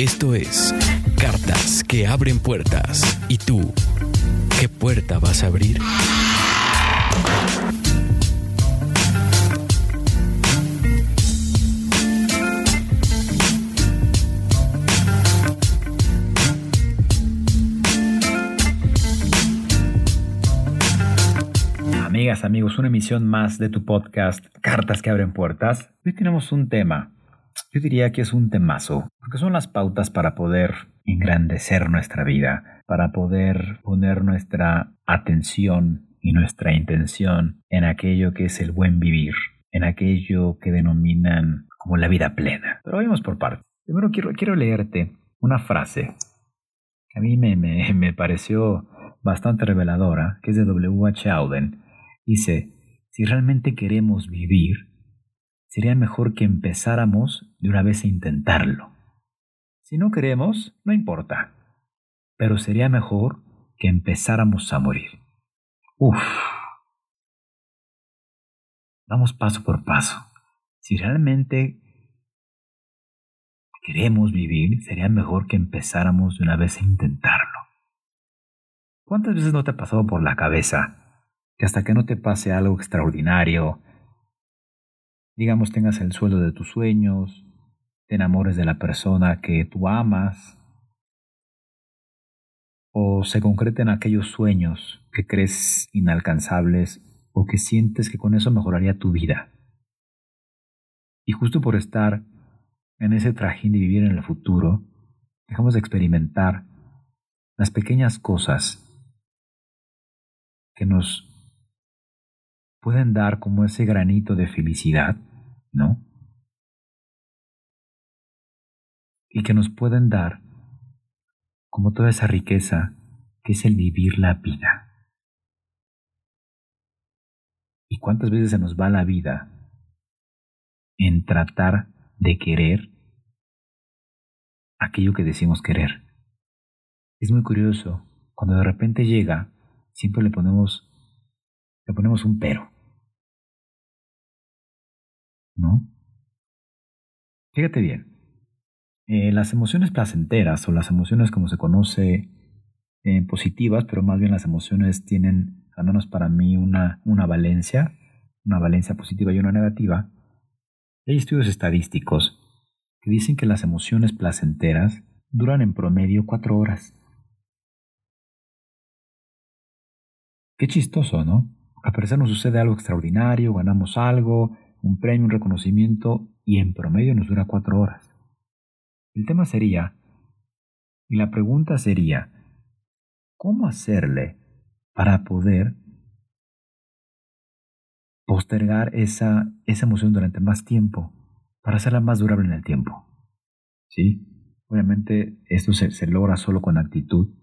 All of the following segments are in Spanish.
Esto es Cartas que abren puertas. ¿Y tú? ¿Qué puerta vas a abrir? Amigas, amigos, una emisión más de tu podcast Cartas que abren puertas. Hoy tenemos un tema. Yo diría que es un temazo, porque son las pautas para poder engrandecer nuestra vida, para poder poner nuestra atención y nuestra intención en aquello que es el buen vivir, en aquello que denominan como la vida plena. Pero vayamos por partes. Primero quiero, quiero leerte una frase que a mí me, me, me pareció bastante reveladora, que es de W.H. Auden, Dice, si realmente queremos vivir, sería mejor que empezáramos de una vez a intentarlo. Si no queremos, no importa, pero sería mejor que empezáramos a morir. Uf. Vamos paso por paso. Si realmente queremos vivir, sería mejor que empezáramos de una vez a intentarlo. ¿Cuántas veces no te ha pasado por la cabeza que hasta que no te pase algo extraordinario, digamos tengas el suelo de tus sueños, te enamores de la persona que tú amas, o se concreten aquellos sueños que crees inalcanzables o que sientes que con eso mejoraría tu vida. Y justo por estar en ese trajín de vivir en el futuro, dejamos de experimentar las pequeñas cosas que nos pueden dar como ese granito de felicidad, ¿no? Y que nos pueden dar como toda esa riqueza que es el vivir la vida. ¿Y cuántas veces se nos va la vida en tratar de querer aquello que decimos querer? Es muy curioso, cuando de repente llega, siempre le ponemos le ponemos un pero. ¿No? Fíjate bien. Eh, las emociones placenteras o las emociones como se conoce eh, positivas, pero más bien las emociones tienen, al menos para mí, una, una valencia, una valencia positiva y una negativa. Hay estudios estadísticos que dicen que las emociones placenteras duran en promedio cuatro horas. Qué chistoso, ¿no? A parecer nos sucede algo extraordinario, ganamos algo, un premio, un reconocimiento, y en promedio nos dura cuatro horas. El tema sería, y la pregunta sería, ¿cómo hacerle para poder postergar esa, esa emoción durante más tiempo, para hacerla más durable en el tiempo? ¿Sí? Obviamente esto se, se logra solo con actitud.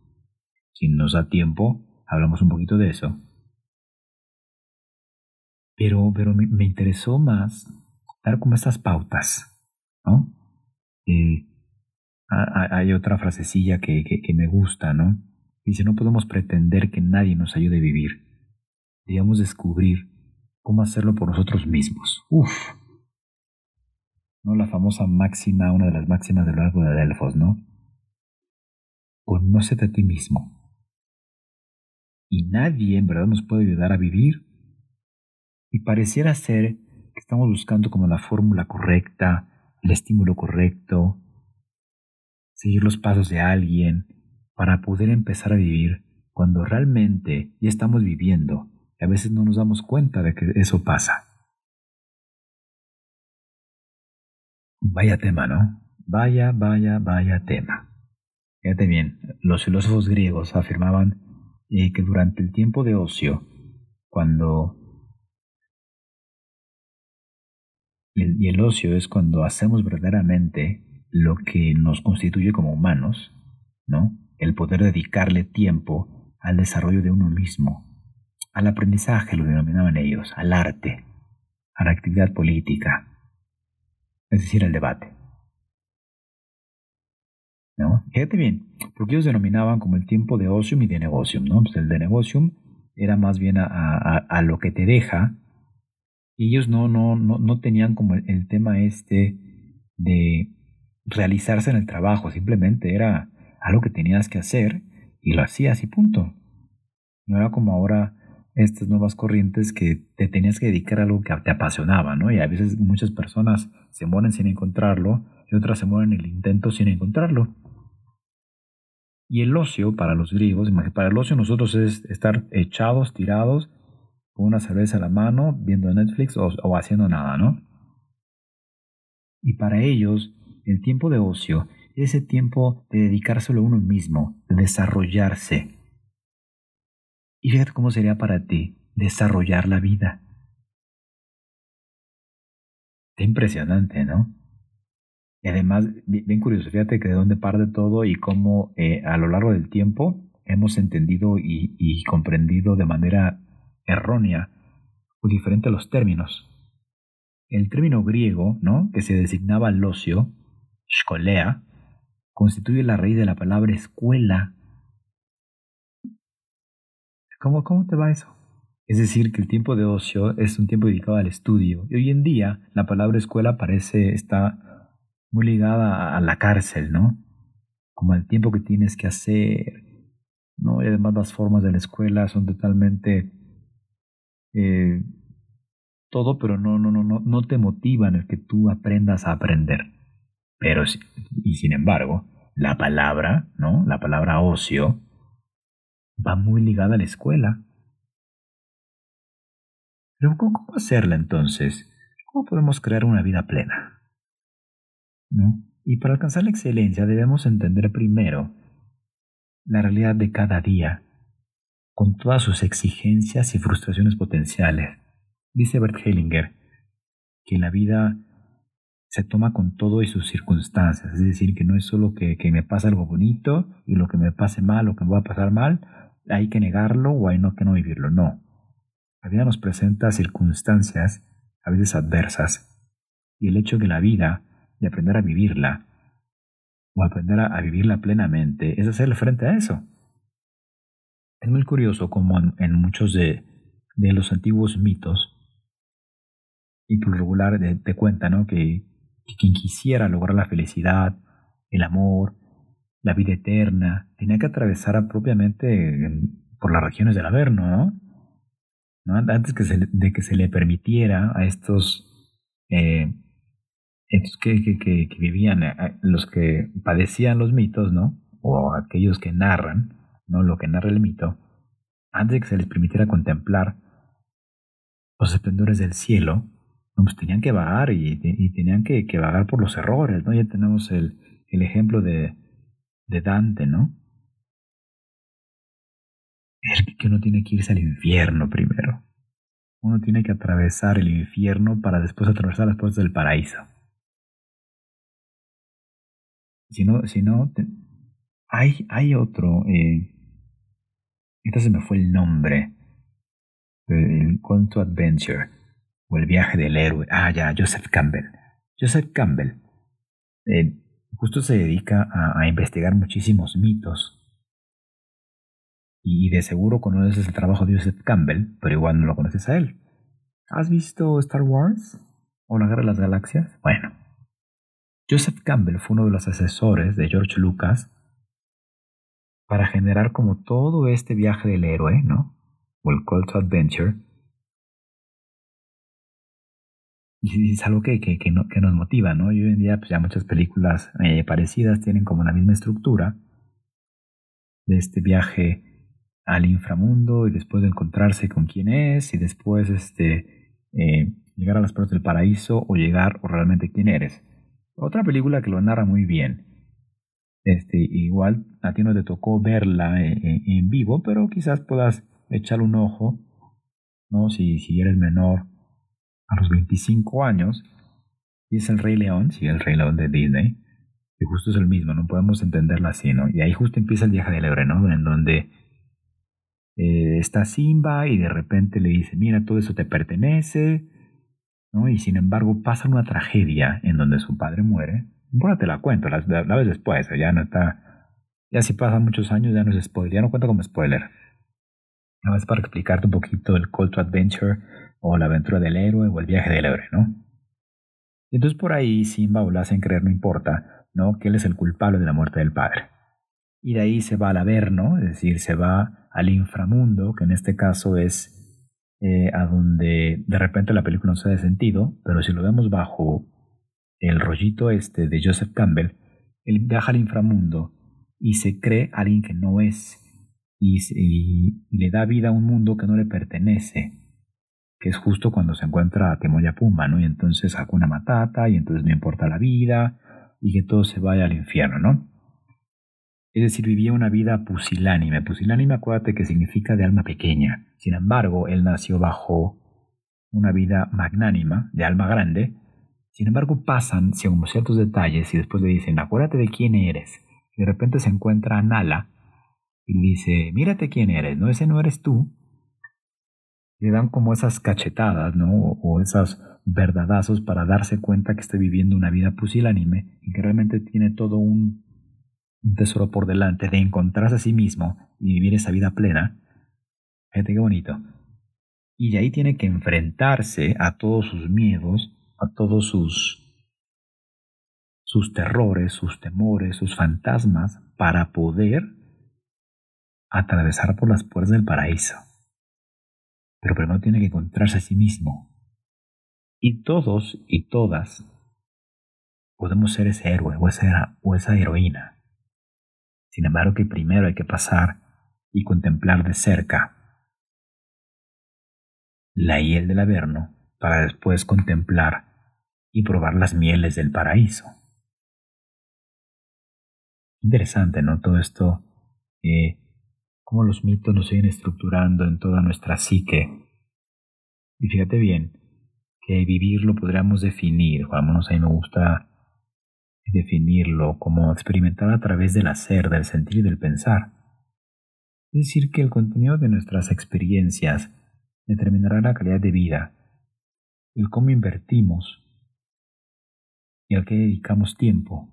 Si nos da tiempo, hablamos un poquito de eso pero, pero me, interesó más dar como estas pautas, ¿no? Hay otra frasecilla que, que, me gusta, ¿no? Dice, no podemos pretender que nadie nos ayude a vivir. Debemos descubrir cómo hacerlo por nosotros mismos. Uf. ¿No? La famosa máxima, una de las máximas del largo de Delfos, ¿no? Conócete a ti mismo. Y nadie en verdad nos puede ayudar a vivir y pareciera ser que estamos buscando como la fórmula correcta, el estímulo correcto, seguir los pasos de alguien para poder empezar a vivir cuando realmente ya estamos viviendo y a veces no nos damos cuenta de que eso pasa. Vaya tema, ¿no? Vaya, vaya, vaya tema. Fíjate bien, los filósofos griegos afirmaban eh, que durante el tiempo de ocio, cuando Y el, ocio es cuando hacemos verdaderamente lo que nos constituye como humanos, ¿no? el poder dedicarle tiempo al desarrollo de uno mismo, al aprendizaje, lo denominaban ellos, al arte, a la actividad política, es decir, al debate. ¿No? Fíjate bien, porque ellos denominaban como el tiempo de ocio y de negocio, ¿no? Pues el de negocio era más bien a, lo que te deja, ellos no, no, no, no tenían como el tema este de realizarse en el trabajo, simplemente era algo que tenías que hacer y lo hacías y punto. No era como ahora estas nuevas corrientes que te tenías que dedicar a algo que te apasionaba, ¿no? Y a veces muchas personas se mueren sin encontrarlo y otras se mueren en el intento sin encontrarlo. Y el ocio para los griegos, para el ocio nosotros es estar echados, tirados, con una cerveza a la mano, viendo Netflix o, o haciendo nada, ¿no? Y para ellos, el tiempo de ocio es ese tiempo de dedicárselo a uno mismo, de desarrollarse. Y fíjate cómo sería para ti desarrollar la vida. Qué impresionante, ¿no? Y además, bien curioso, fíjate que de dónde parte todo y cómo eh, a lo largo del tiempo hemos entendido y, y comprendido de manera errónea o diferente los términos. El término griego, ¿no? que se designaba al ocio, skolea, constituye la raíz de la palabra escuela. ¿Cómo, ¿Cómo te va eso? Es decir, que el tiempo de ocio es un tiempo dedicado al estudio. Y hoy en día la palabra escuela parece está muy ligada a la cárcel, ¿no? Como el tiempo que tienes que hacer, ¿no? Y además las formas de la escuela son totalmente eh, todo, pero no, no, no, no, no te motivan el que tú aprendas a aprender. Pero, y sin embargo, la palabra, ¿no? La palabra ocio va muy ligada a la escuela. Pero ¿cómo hacerla entonces? ¿Cómo podemos crear una vida plena? ¿No? Y para alcanzar la excelencia debemos entender primero la realidad de cada día, con todas sus exigencias y frustraciones potenciales. Dice Bert Hellinger que la vida se toma con todo y sus circunstancias, es decir, que no es solo que, me pasa algo bonito y lo que me pase mal o que me va a pasar mal, hay que negarlo o hay no que no vivirlo, no. La vida nos presenta circunstancias a veces adversas y el hecho de la vida, de aprender a vivirla o aprender a, vivirla plenamente, es hacerle frente a eso. Es muy curioso como en, muchos de, de los antiguos mitos, y por regular te, cuenta, ¿no? Que, quien quisiera lograr la felicidad, el amor, la vida eterna, tenía que atravesar propiamente por las regiones del Averno, ¿no? Antes que de que se le permitiera a estos, eh, que, que, vivían, los que padecían los mitos, ¿no? O aquellos que narran, ¿no? Lo que narra el mito, antes de que se les permitiera contemplar los esplendores del cielo, pues tenían que vagar y, tenían que, vagar por los errores, ¿no? Ya tenemos el, el ejemplo de, de Dante, ¿no? Es que uno tiene que irse al infierno primero. Uno tiene que atravesar el infierno para después atravesar las puertas del paraíso. Si no, si no, hay, hay otro. Eh, entonces me fue el nombre. El Call to Adventure o El viaje del héroe. Ah, ya, Joseph Campbell. Joseph Campbell eh, justo se dedica a, investigar muchísimos mitos. Y, de seguro conoces el trabajo de Joseph Campbell, pero igual no lo conoces a él. ¿Has visto Star Wars? ¿O la Guerra de las Galaxias? Bueno. Joseph Campbell fue uno de los asesores de George Lucas para generar como todo este viaje del héroe, ¿no? O el Call to Adventure, y es algo que, que, que, nos motiva, ¿no? Y hoy en día pues ya muchas películas eh, parecidas tienen como la misma estructura de este viaje al inframundo y después de encontrarse con quién es y después este, eh, llegar a las puertas del paraíso o llegar o realmente quién eres. Otra película que lo narra muy bien. Este, igual a ti no te tocó verla en, eh, en vivo, pero quizás puedas echar un ojo, ¿no? Si, si eres menor a los 25 años, y es el Rey León, sí, el Rey León de Disney, Y justo es el mismo, no podemos entenderlo así, ¿no? Y ahí justo empieza el viaje del héroe, ¿no? En donde eh, está Simba y de repente le dice, mira, todo eso te pertenece, ¿no? Y sin embargo pasa una tragedia en donde su padre muere. Bueno, te la cuento, la, la, ves después, ya no está... Ya si pasan muchos años ya no es spoiler, ya no cuento como spoiler. Nada más para explicarte un poquito el call adventure o la aventura del héroe o el viaje del héroe, ¿no? Y entonces por ahí Simba o lo hacen creer, no importa, ¿no? Que él es el culpable de la muerte del padre. Y de ahí se va al Averno, es decir, se va al inframundo, que en este caso es eh, a donde de repente la película no se da sentido, pero si lo vemos bajo el rollito este de Joseph Campbell, él viaja al inframundo y se cree alguien que no es y, y, le da vida a un mundo que no le pertenece, que es justo cuando se encuentra a Temoya Pumba, ¿no? Y entonces una Matata y entonces no importa la vida y que todo se vaya al infierno, ¿no? Es decir, vivía una vida pusilánime. Pusilánime, acuérdate que significa de alma pequeña. Sin embargo, él nació bajo una vida magnánima, de alma grande. Sin embargo, pasan según ciertos detalles y después le dicen, acuérdate de quién eres. Y de repente se encuentra a Nala y le dice, mírate quién eres, no, ese no eres tú. Le dan como esas cachetadas, ¿no? O, esos verdadazos para darse cuenta que está viviendo una vida pusilánime y que realmente tiene todo un un tesoro por delante de encontrarse a sí mismo y vivir esa vida plena, fíjate qué bonito. Y de ahí tiene que enfrentarse a todos sus miedos, a todos sus sus terrores, sus temores, sus fantasmas, para poder atravesar por las puertas del paraíso. Pero primero tiene que encontrarse a sí mismo. Y todos y todas podemos ser ese héroe o esa, o esa heroína sin embargo, que primero hay que pasar y contemplar de cerca la hiel del Averno para después contemplar y probar las mieles del paraíso. Interesante, ¿no? Todo esto, eh, cómo los mitos nos siguen estructurando en toda nuestra psique. Y fíjate bien, que vivirlo podríamos definir, al menos a me gusta definirlo como experimentar a través del hacer, del sentir y del pensar. Es decir, que el contenido de nuestras experiencias determinará la calidad de vida, el cómo invertimos y al que dedicamos tiempo.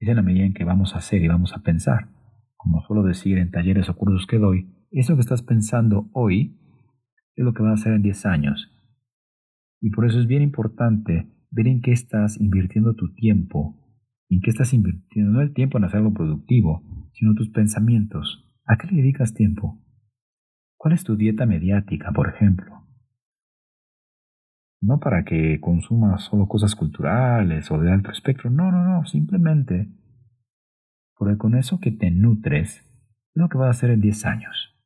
Es en la medida en que vamos a hacer y vamos a pensar. Como suelo decir en talleres o cursos que doy, eso que estás pensando hoy es lo que va a hacer en 10 años. Y por eso es bien importante ver en qué estás invirtiendo tu tiempo, en qué estás invirtiendo no el tiempo en hacer algo productivo, sino tus pensamientos. ¿A qué le dedicas tiempo? ¿Cuál es tu dieta mediática, por ejemplo? No para que consumas solo cosas culturales o de alto espectro, no, no, no, simplemente porque con eso que te nutres es lo que vas a hacer en 10 años.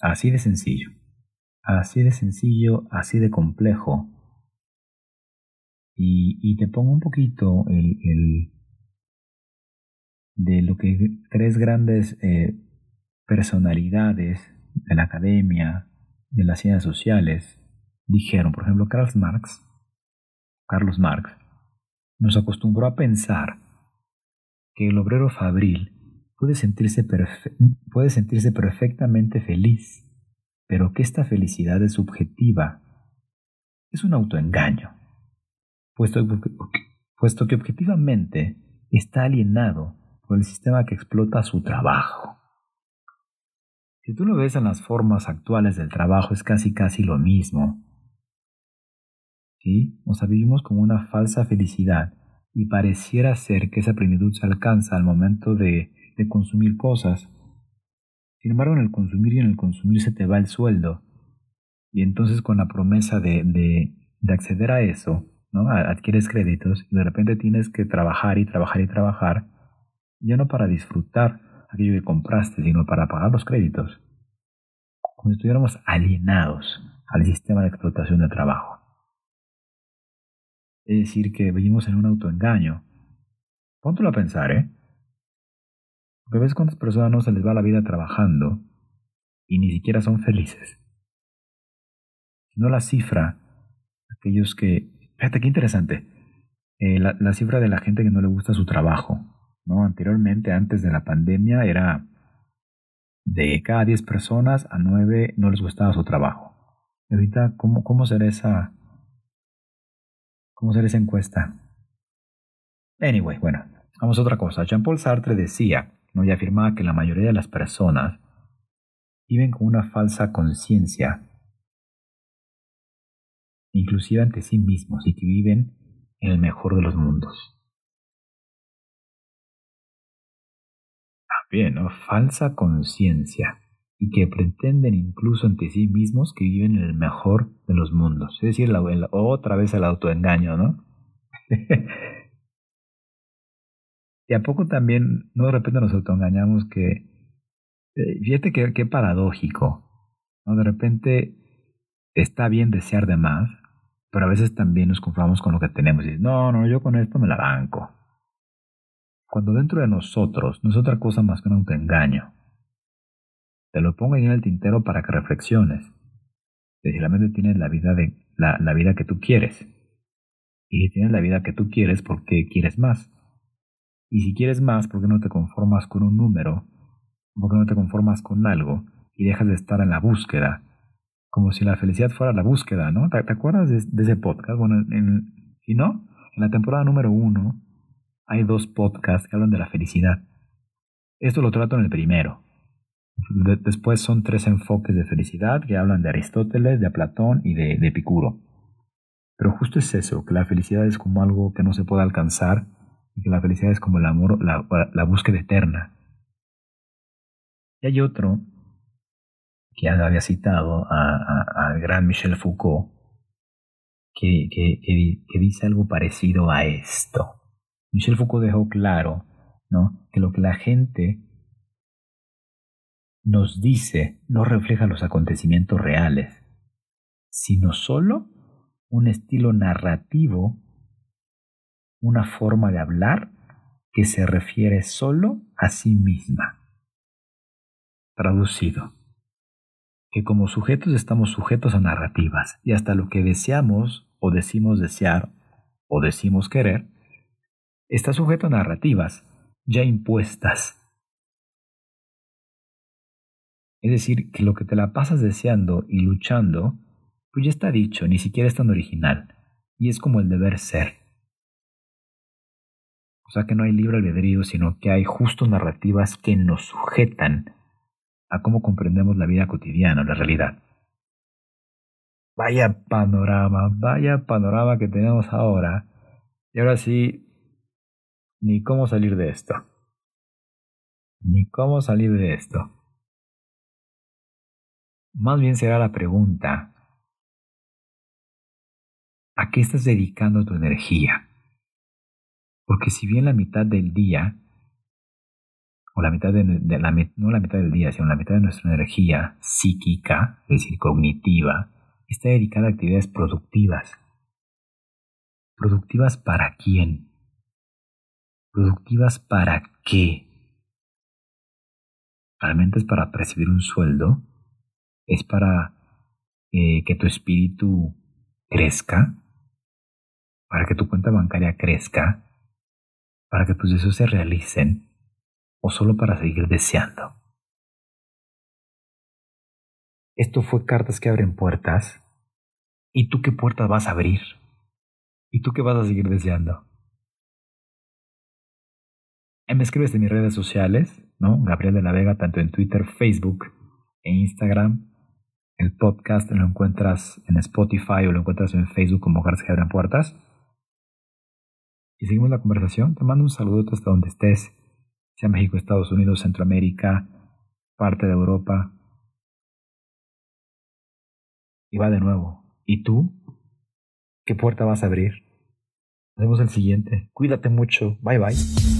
Así de sencillo. Así de sencillo, así de complejo. Y, te pongo un poquito el, el de lo que tres grandes eh, personalidades de la academia, de las ciencias sociales, dijeron. Por ejemplo, Karl Marx, Carlos Marx, nos acostumbró a pensar que el obrero fabril puede sentirse, puede sentirse perfectamente feliz pero que esta felicidad es subjetiva. Es un autoengaño, puesto puesto que objetivamente está alienado por el sistema que explota su trabajo. Si tú lo ves en las formas actuales del trabajo, es casi casi lo mismo. ¿Sí? Nos vivimos como una falsa felicidad y pareciera ser que esa plenitud se alcanza al momento de, de consumir cosas sin embargo, en el consumir y en el consumir se te va el sueldo. Y entonces con la promesa de, de, de acceder a eso, ¿no? adquieres créditos y de repente tienes que trabajar y trabajar y trabajar, ya no para disfrutar aquello que compraste, sino para pagar los créditos. Como si estuviéramos alienados al sistema de explotación de trabajo. Es decir, que vivimos en un autoengaño. Póntelo a pensar, ¿eh? Porque ves cuántas personas no se les va la vida trabajando y ni siquiera son felices. No la cifra, aquellos que Fíjate qué interesante. Eh, la, la, cifra de la gente que no le gusta su trabajo, ¿no? Anteriormente, antes de la pandemia, era de cada 10 personas a 9 no les gustaba su trabajo. Y ahorita, ¿cómo, cómo será esa, cómo será esa encuesta? Anyway, bueno, vamos a otra cosa. Jean-Paul Sartre decía, ¿no? y afirmaba que la mayoría de las personas viven con una falsa conciencia, inclusive ante sí mismos, y que viven en el mejor de los mundos. Bien, ¿no? Falsa conciencia y que pretenden incluso ante sí mismos que viven en el mejor de los mundos. Es decir, otra vez el autoengaño, ¿no? y a poco también, no de repente nos autoengañamos que, eh, fíjate que, qué paradójico, ¿no? De repente está bien desear de más, pero a veces también nos conformamos con lo que tenemos y no, no, yo con esto me la banco cuando dentro de nosotros no es otra cosa más que un autoengaño. Te lo pongo ahí en el tintero para que reflexiones. Si realmente tienes la vida, de, la, la vida que tú quieres. Y si tienes la vida que tú quieres, ¿por qué quieres más? Y si quieres más, ¿por qué no te conformas con un número? ¿Por qué no te conformas con algo y dejas de estar en la búsqueda? Como si la felicidad fuera la búsqueda, ¿no? ¿Te, acuerdas de, ese podcast? Bueno, en, si no, en la temporada número uno hay dos podcasts que hablan de la felicidad. Esto lo trato en el primero. después son tres enfoques de felicidad que hablan de Aristóteles, de Platón y de, Epicuro. Pero justo es eso, que la felicidad es como algo que no se puede alcanzar y que la felicidad es como el amor, la, búsqueda eterna. Y hay otro que había citado al gran Michel Foucault, que dice algo parecido a esto. Michel Foucault dejó claro ¿no? que lo que la gente nos dice no refleja los acontecimientos reales, sino solo un estilo narrativo, una forma de hablar que se refiere solo a sí misma. Traducido, que como sujetos estamos sujetos a narrativas y hasta lo que deseamos o decimos desear o decimos querer está sujeto a narrativas ya impuestas. Es decir, que lo que te la pasas deseando y luchando, pues ya está dicho, ni siquiera es tan original, y es como el deber ser. O sea que no hay libre albedrío, sino que hay justo narrativas que nos sujetan a cómo comprendemos la vida cotidiana, la realidad. Vaya panorama, vaya panorama que tenemos ahora. Y ahora sí, ni cómo salir de esto. Ni cómo salir de esto. Más bien será la pregunta, ¿a qué estás dedicando tu energía? Porque si bien la mitad del día, o la mitad de, la, no la mitad del día, sino la mitad de nuestra energía psíquica, es decir, cognitiva, está dedicada a actividades productivas. ¿Productivas para quién? ¿Productivas para qué? ¿Realmente es para percibir un sueldo? ¿Es para eh, que tu espíritu crezca? ¿Para que tu cuenta bancaria crezca? ¿Para que tus deseos se realicen? ¿O solo para seguir deseando? Esto fue cartas que abren puertas. ¿Y tú qué puertas vas a abrir? ¿Y tú qué vas a seguir deseando? Me escribes en mis redes sociales, ¿no? Gabriel de la Vega, tanto en Twitter, Facebook e Instagram. El podcast lo encuentras en Spotify o lo encuentras en Facebook como que abren puertas. Y seguimos la conversación. Te mando un saludo hasta donde estés, sea México, Estados Unidos, Centroamérica, parte de Europa. Y va de nuevo. ¿Y tú? ¿Qué puerta vas a abrir? Nos vemos el siguiente. Cuídate mucho. Bye bye.